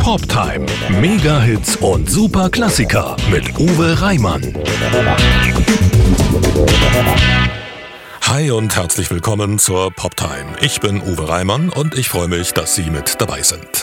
Poptime. Mega-Hits und super Klassiker mit Uwe Reimann. Hi und herzlich willkommen zur Poptime. Ich bin Uwe Reimann und ich freue mich, dass Sie mit dabei sind.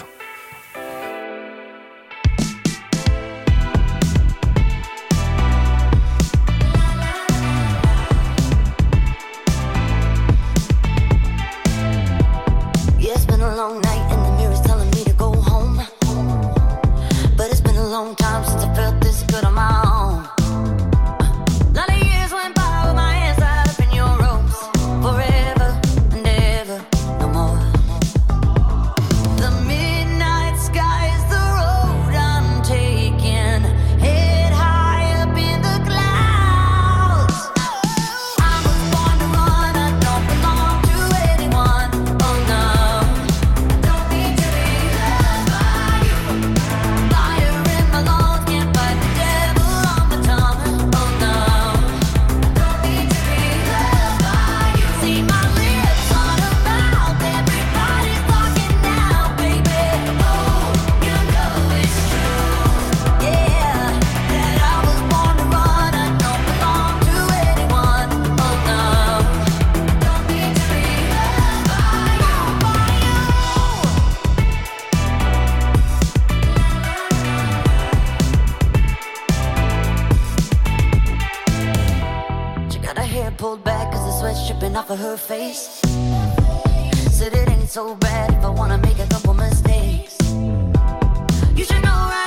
sweat dripping off of her face. Said it ain't so bad if I wanna make a couple mistakes. You should know right.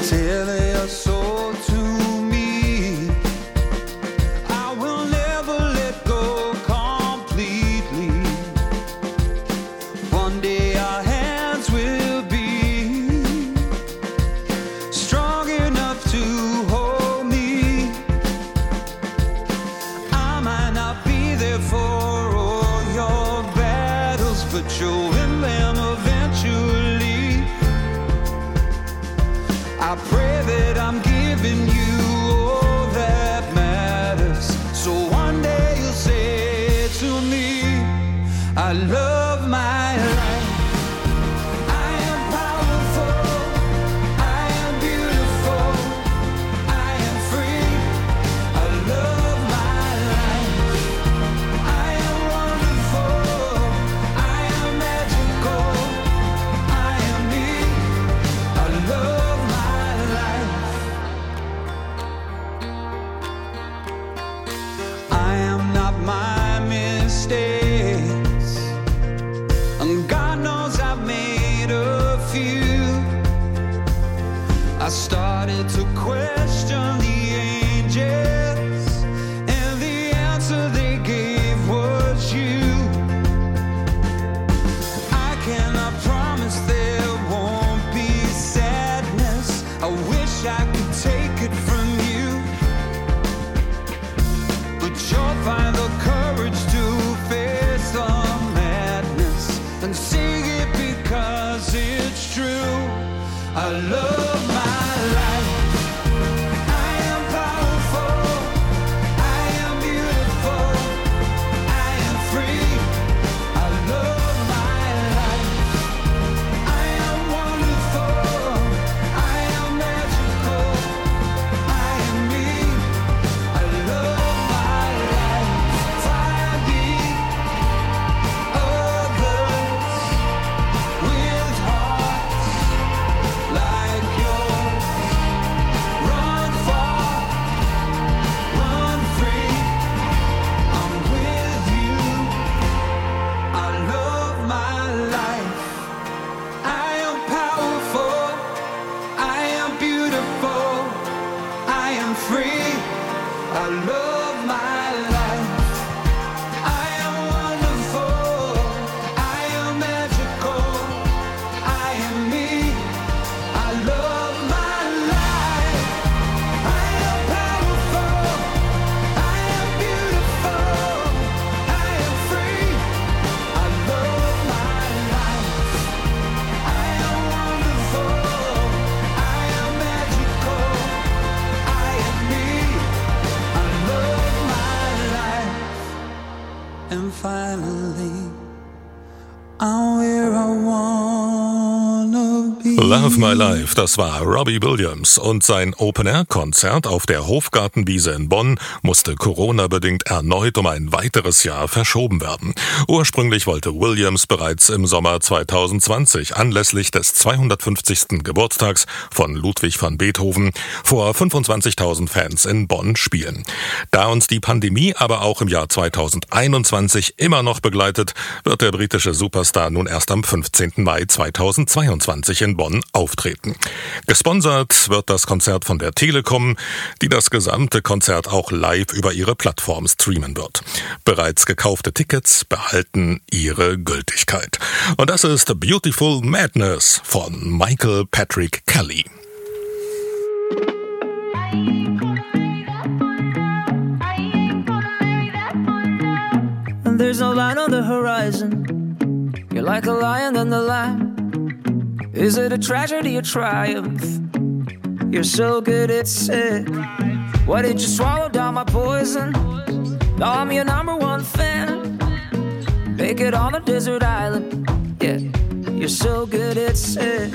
I Love My Life, das war Robbie Williams und sein Open-Air-Konzert auf der Hofgartenwiese in Bonn musste Corona-bedingt erneut um ein weiteres Jahr verschoben werden. Ursprünglich wollte Williams bereits im Sommer 2020 anlässlich des 250. Geburtstags von Ludwig van Beethoven vor 25.000 Fans in Bonn spielen. Da uns die Pandemie aber auch im Jahr 2021 immer noch begleitet, wird der britische Superstar nun erst am 15. Mai 2022 in Bonn auftreten. Gesponsert wird das Konzert von der Telekom, die das gesamte Konzert auch live über ihre Plattform streamen wird. Bereits gekaufte Tickets behalten ihre Gültigkeit. Und das ist Beautiful Madness von Michael Patrick Kelly. There's no line on the horizon. You're like a lion on the line. Is it a tragedy or triumph? You're so good at sick. Why did you swallow down my poison? Now I'm your number one fan. Make it on a desert island. Yeah, you're so good at sick.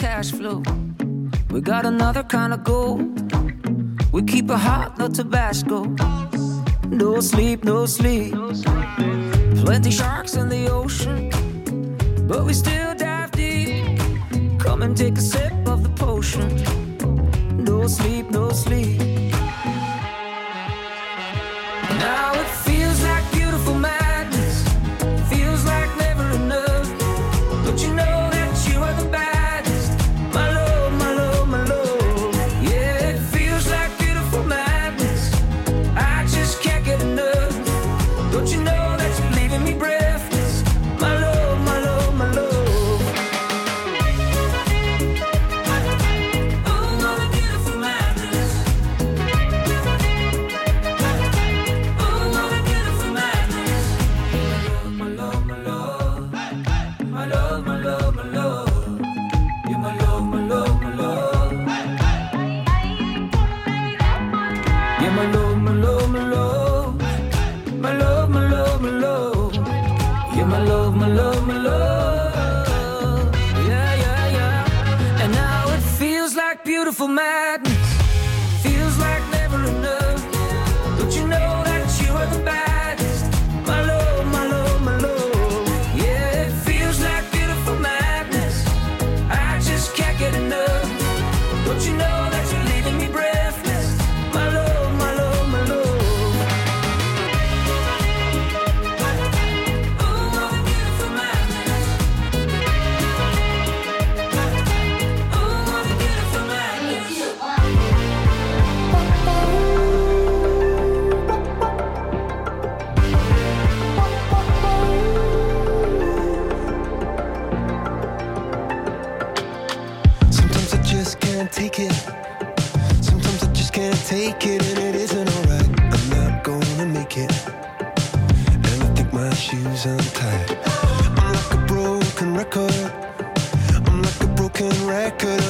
Cash flow. We got another kind of gold. We keep it hot, no Tabasco. No sleep, no sleep. Plenty sharks in the ocean, but we still dive deep. Come and take a sip could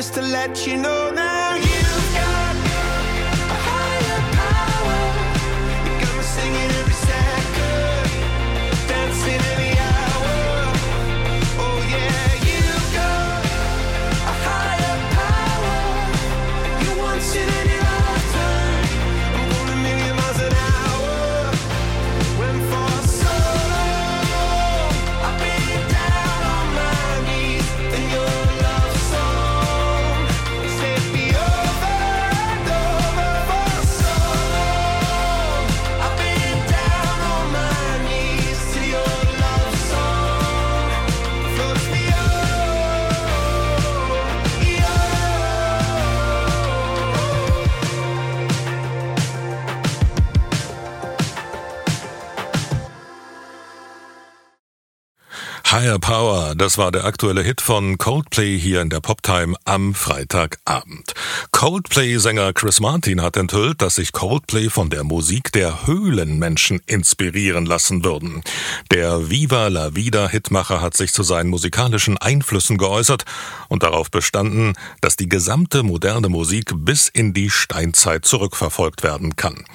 just to let you know now. Das war der aktuelle Hit von Coldplay hier in der Poptime am Freitagabend. Coldplay-Sänger Chris Martin hat enthüllt, dass sich Coldplay von der Musik der Höhlenmenschen inspirieren lassen würden. Der Viva la Vida Hitmacher hat sich zu seinen musikalischen Einflüssen geäußert und darauf bestanden, dass die gesamte moderne Musik bis in die Steinzeit zurückverfolgt werden kann.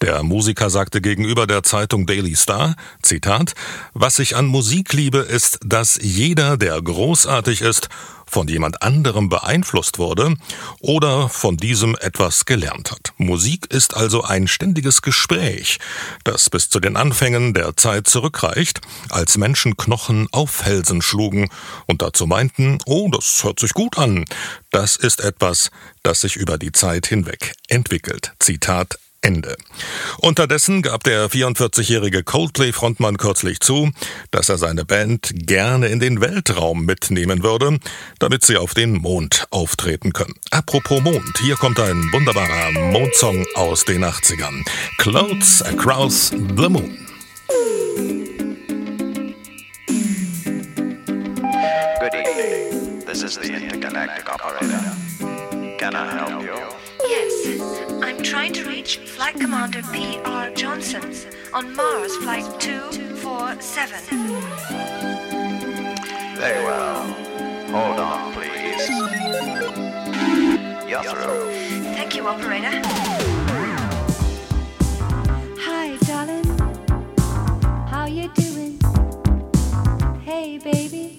Der Musiker sagte gegenüber der Zeitung Daily Star, Zitat, was ich an Musik liebe, ist, dass jeder, der großartig ist, von jemand anderem beeinflusst wurde oder von diesem etwas gelernt hat. Musik ist also ein ständiges Gespräch, das bis zu den Anfängen der Zeit zurückreicht, als Menschen Knochen auf Felsen schlugen und dazu meinten, oh, das hört sich gut an. Das ist etwas, das sich über die Zeit hinweg entwickelt. Zitat Ende. Unterdessen gab der 44-jährige Coldplay-Frontmann kürzlich zu, dass er seine Band gerne in den Weltraum mitnehmen würde, damit sie auf den Mond auftreten können. Apropos Mond, hier kommt ein wunderbarer Mondsong aus den 80ern. Clouds Across the Moon. Good evening. This is the intergalactic operator. Can I help you? trying to reach Flight Commander P.R. Johnson on Mars Flight 247. Very well. Hold on, please. You're through. Thank you, operator. Hi, darling. How you doing? Hey, baby.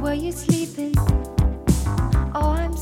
Were you sleeping? Oh, I'm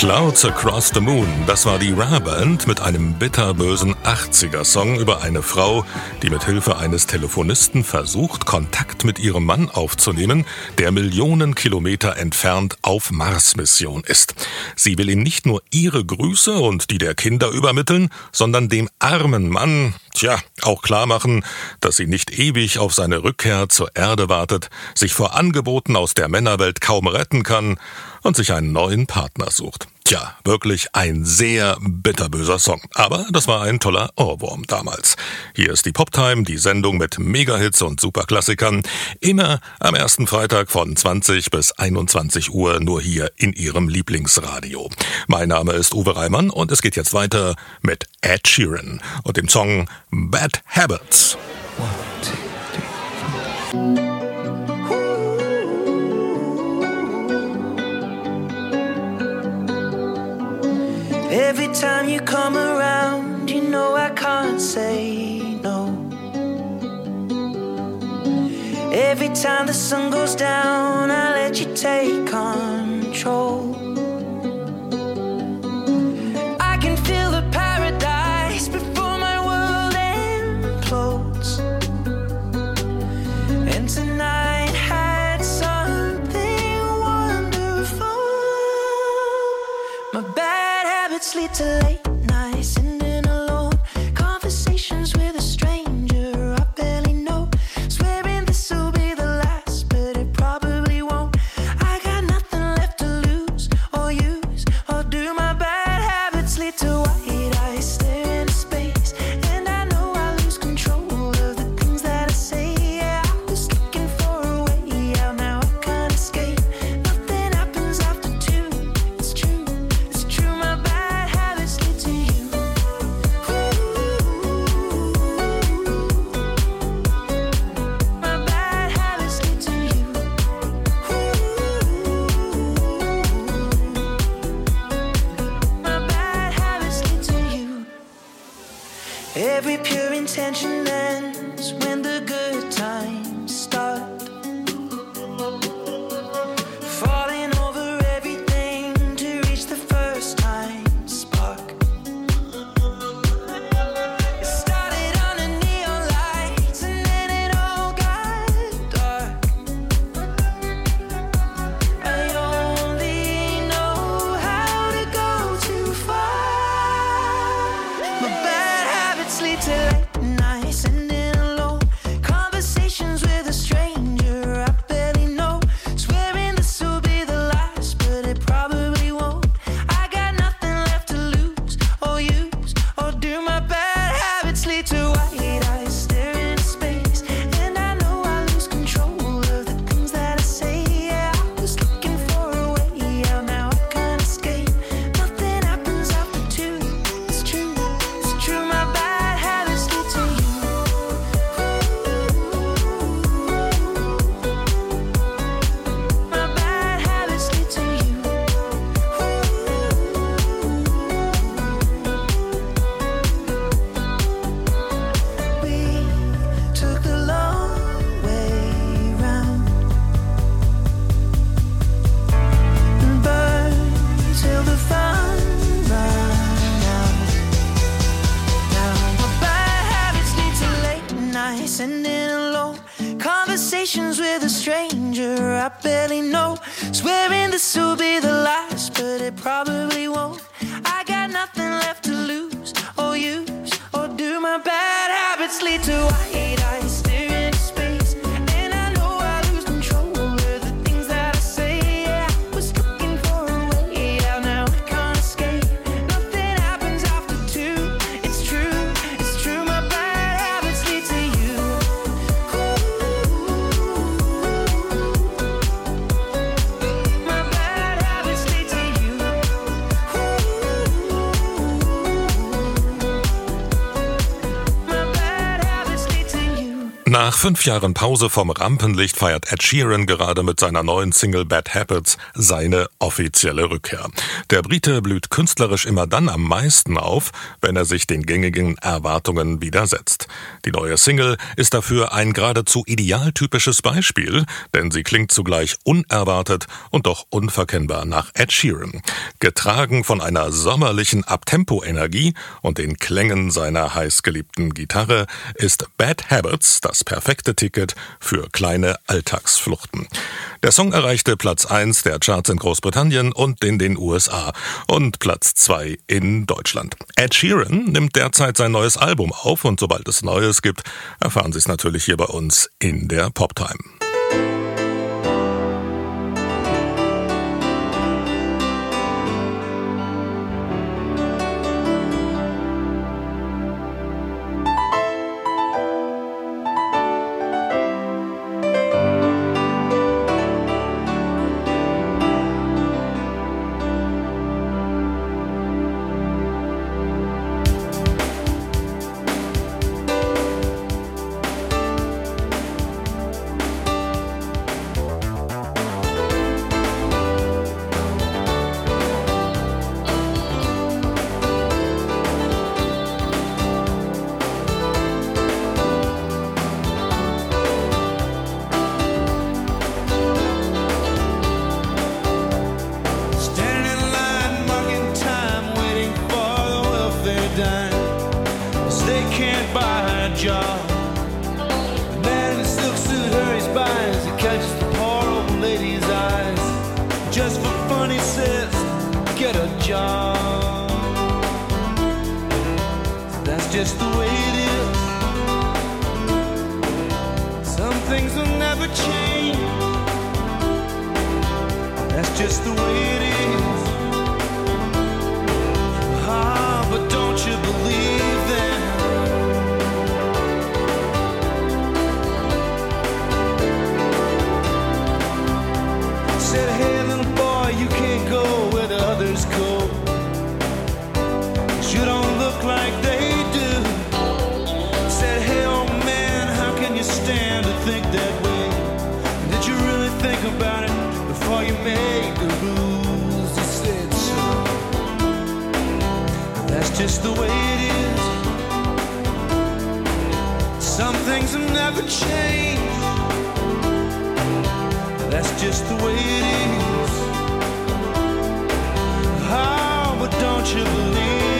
Clouds Across the Moon, das war die Rare Band mit einem bitterbösen 80er-Song über eine Frau, die mit Hilfe eines Telefonisten versucht, Kontakt mit ihrem Mann aufzunehmen, der Millionen Kilometer entfernt auf Mars-Mission ist. Sie will ihm nicht nur ihre Grüße und die der Kinder übermitteln, sondern dem armen Mann, tja, auch klar machen, dass sie nicht ewig auf seine Rückkehr zur Erde wartet, sich vor Angeboten aus der Männerwelt kaum retten kann und sich einen neuen Partner sucht. Tja, wirklich ein sehr bitterböser Song. Aber das war ein toller Ohrwurm damals. Hier ist die Poptime, die Sendung mit Megahits und Superklassikern. Immer am ersten Freitag von 20 bis 21 Uhr nur hier in Ihrem Lieblingsradio. Mein Name ist Uwe Reimann und es geht jetzt weiter mit Ed Sheeran und dem Song Bad Habits. Every time you come around, you know I can't say no. Every time the sun goes down, I let you take control. I can feel the paradise before my world implodes. And tonight fünf Jahren Pause vom Rampenlicht feiert Ed Sheeran gerade mit seiner neuen Single Bad Habits seine offizielle Rückkehr. Der Brite blüht künstlerisch immer dann am meisten auf, wenn er sich den gängigen Erwartungen widersetzt. Die neue Single ist dafür ein geradezu idealtypisches Beispiel, denn sie klingt zugleich unerwartet und doch unverkennbar nach Ed Sheeran. Getragen von einer sommerlichen Abtempo-Energie und den Klängen seiner heißgeliebten Gitarre ist Bad Habits das perfekte Ticket für kleine Alltagsfluchten. Der Song erreichte Platz 1 der Charts in Großbritannien und in den USA und Platz 2 in Deutschland. Ed Sheeran nimmt derzeit sein neues Album auf und sobald es Neues gibt, erfahren Sie es natürlich hier bei uns in der Poptime. Job." That's just the way it is. Some things will never change. That's just the way it is. Ah, but don't you believe them? The way it is. Some things have never changed. That's just the way it is. Oh, but don't you believe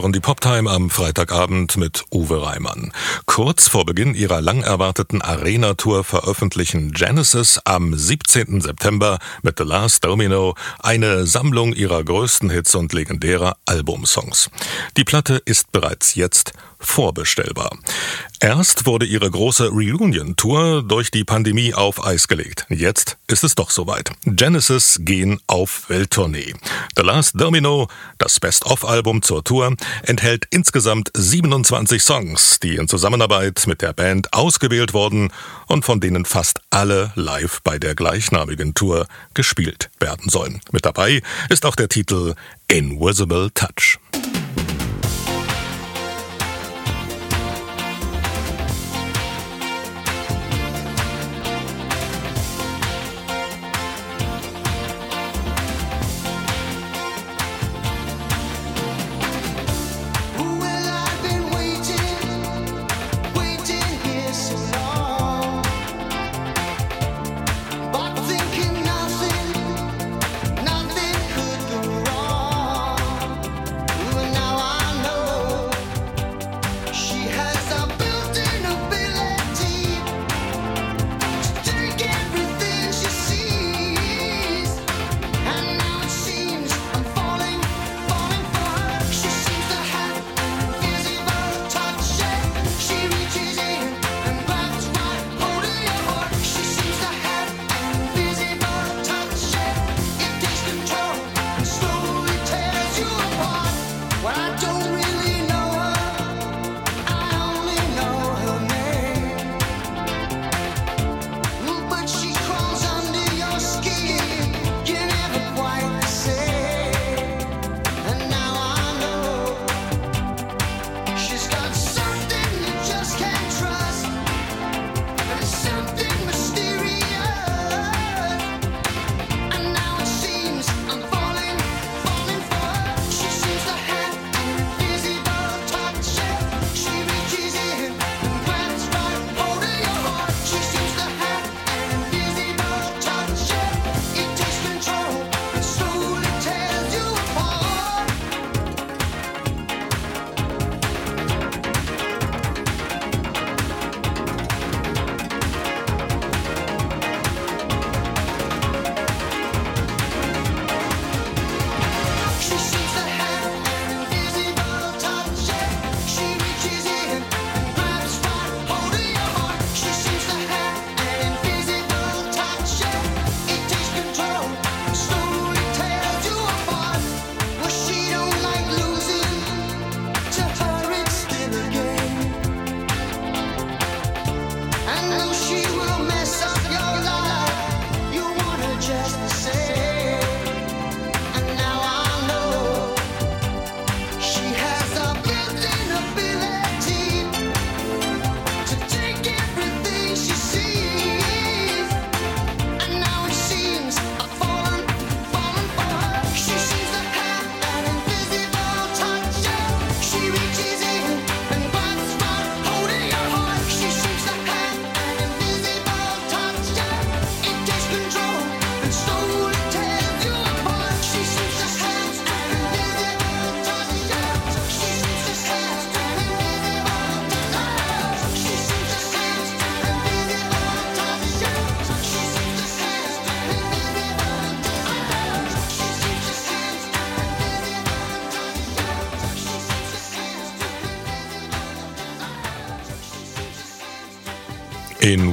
Hören die Poptime am Freitagabend mit Uwe Reimann. Kurz vor Beginn ihrer lang erwarteten Arena-Tour veröffentlichen Genesis am 17. September mit The Last Domino eine Sammlung ihrer größten Hits und legendärer Albumsongs. Die Platte ist bereits jetzt vorbestellbar. Erst wurde ihre große Reunion-Tour durch die Pandemie auf Eis gelegt. Jetzt ist es doch soweit. Genesis gehen auf Welttournee. The Last Domino, das Best-of-Album zur Tour, enthält insgesamt 27 Songs, die in Zusammenarbeit mit der Band ausgewählt wurden und von denen fast alle live bei der gleichnamigen Tour gespielt werden sollen. Mit dabei ist auch der Titel Invisible Touch.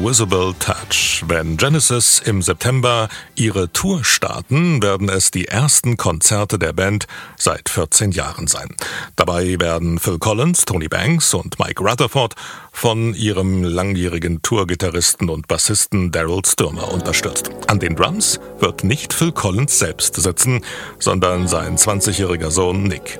Invisible Touch. Wenn Genesis im September ihre Tour starten, werden es die ersten Konzerte der Band seit 14 Jahren sein. Dabei werden Phil Collins, Tony Banks und Mike Rutherford von ihrem langjährigen Tourgitarristen und Bassisten Daryl Stürmer unterstützt. An den Drums wird nicht Phil Collins selbst sitzen, sondern sein 20-jähriger Sohn Nick.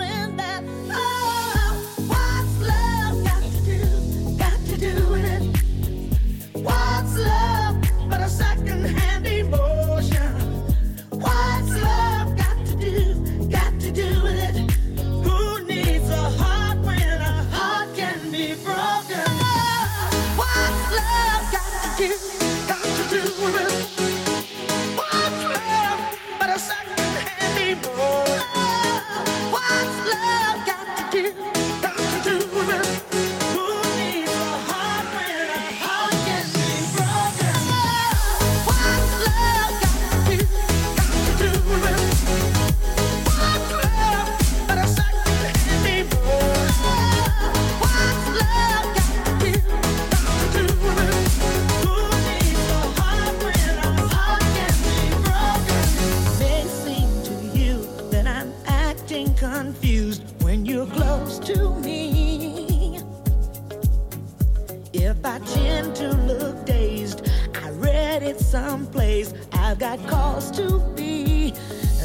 someplace. I've got cause to be.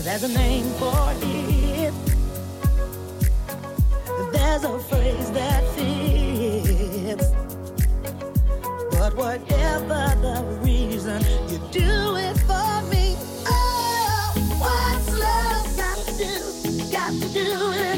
There's a name for it. There's a phrase that fits. But whatever the reason, you do it for me. Oh, what's love got to do? Got to do it.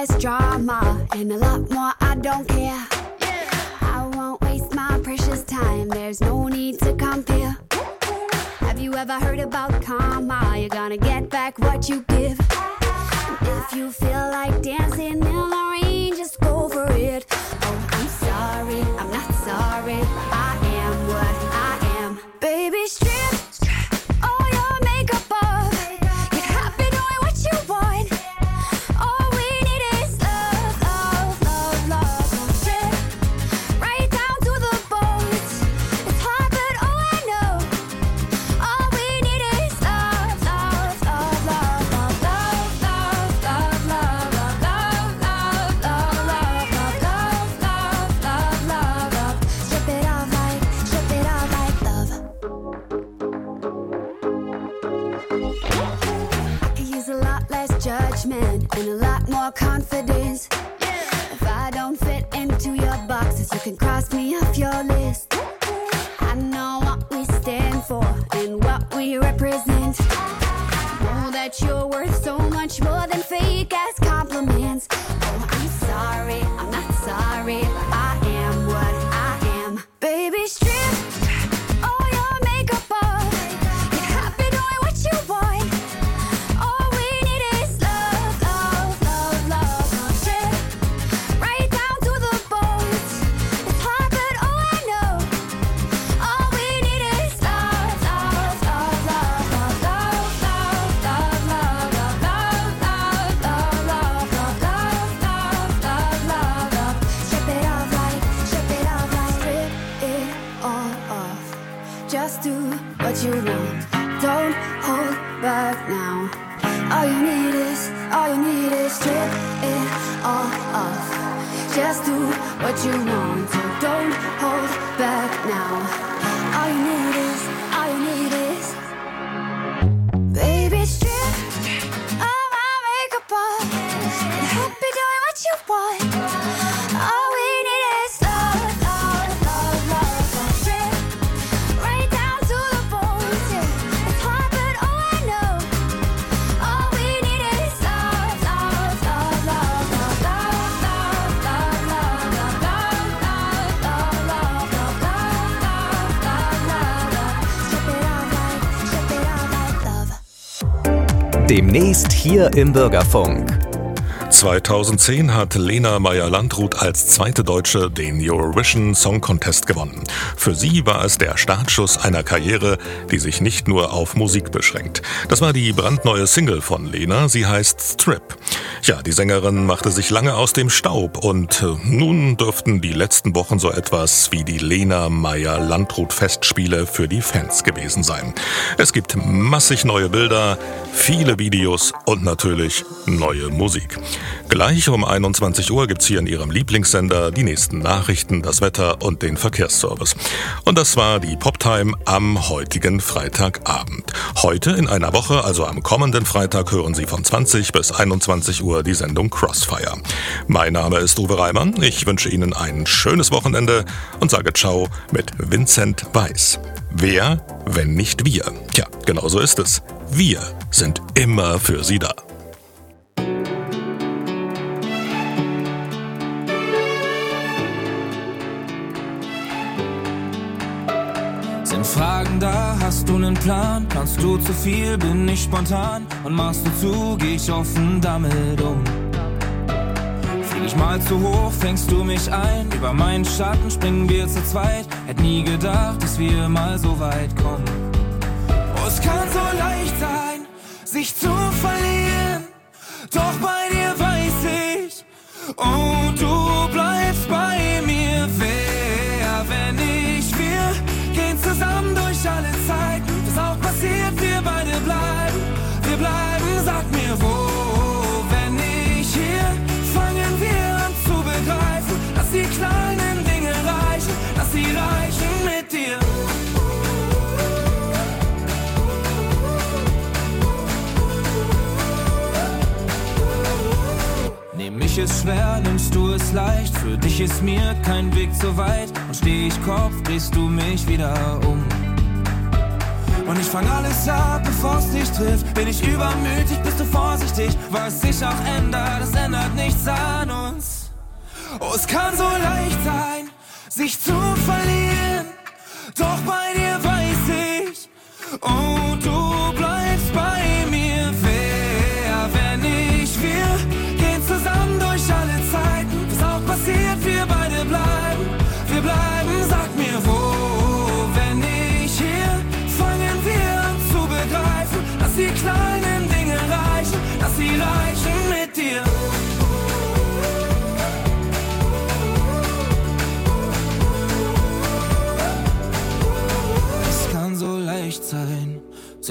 Less drama and a lot more I don't care. I won't waste my precious time, there's no need to compare. Have you ever heard about karma? You're gonna get back what you give. If you feel like dancing in the rain, just go for it. Oh, I'm sorry, I'm not sorry. I am what I am. Baby, strip confident. Hier im Bürgerfunk. 2010 hat Lena Meyer-Landrut als zweite Deutsche den Eurovision Song Contest gewonnen. Für sie war es der Startschuss einer Karriere, die sich nicht nur auf Musik beschränkt. Das war die brandneue Single von Lena, sie heißt Strip. Ja, die Sängerin machte sich lange aus dem Staub und äh, nun dürften die letzten Wochen so etwas wie die Lena Meyer-Landrut Festspiele für die Fans gewesen sein. Es gibt massig neue Bilder, viele Videos und natürlich neue Musik. Gleich um 21 Uhr gibt's hier in Ihrem Lieblingssender die nächsten Nachrichten, das Wetter und den Verkehrsservice. Und das war die Poptime am heutigen Freitagabend. Heute in einer Woche, also am kommenden Freitag, hören Sie von 20 bis 21 Uhr die Sendung Crossfire. Mein Name ist Uwe Reimann. Ich wünsche Ihnen ein schönes Wochenende und sage Ciao mit Vincent Weiss. Wer, wenn nicht wir? Tja, genau so ist es. Wir sind immer für Sie da. Fragen da, hast du nen Plan? Planst du zu viel, bin ich spontan? Und machst du zu, geh ich offen damit um. Flieg ich mal zu hoch, fängst du mich ein? Über meinen Schatten springen wir zu zweit. Hätt nie gedacht, dass wir mal so weit kommen. Oh, es kann so leicht sein, sich zu verlieren. Doch bei dir weiß ich, oh, du bleibst wo, wenn ich hier, fangen wir an zu begreifen, dass die kleinen Dinge reichen, dass sie reichen mit dir. Nehm ich es schwer, nimmst du es leicht. Für dich ist mir kein Weg zu weit. Und steh ich Kopf, drehst du mich wieder um. Und ich fang alles ab, bevor's dich trifft. Bin ich übermütig, bist du vorsichtig. Was sich auch ändert, es ändert nichts an uns. Oh, es kann so leicht sein, sich zu verlieren. Doch bei dir weiß ich, oh, du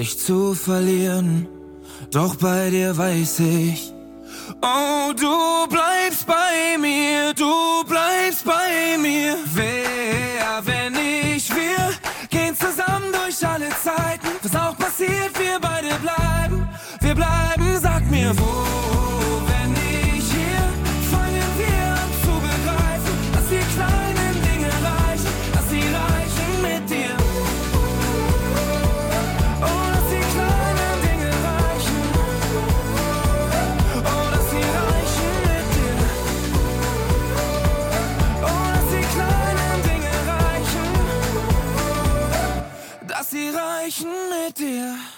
sich zu verlieren. Doch bei dir weiß ich, oh, du bleibst bei mir, du bleibst bei mir. Wer, wenn ich, wir gehen zusammen durch alle Zeiten. Was auch passiert, wir beide bleiben, wir bleiben, sag mir wo. Zeichen mit dir.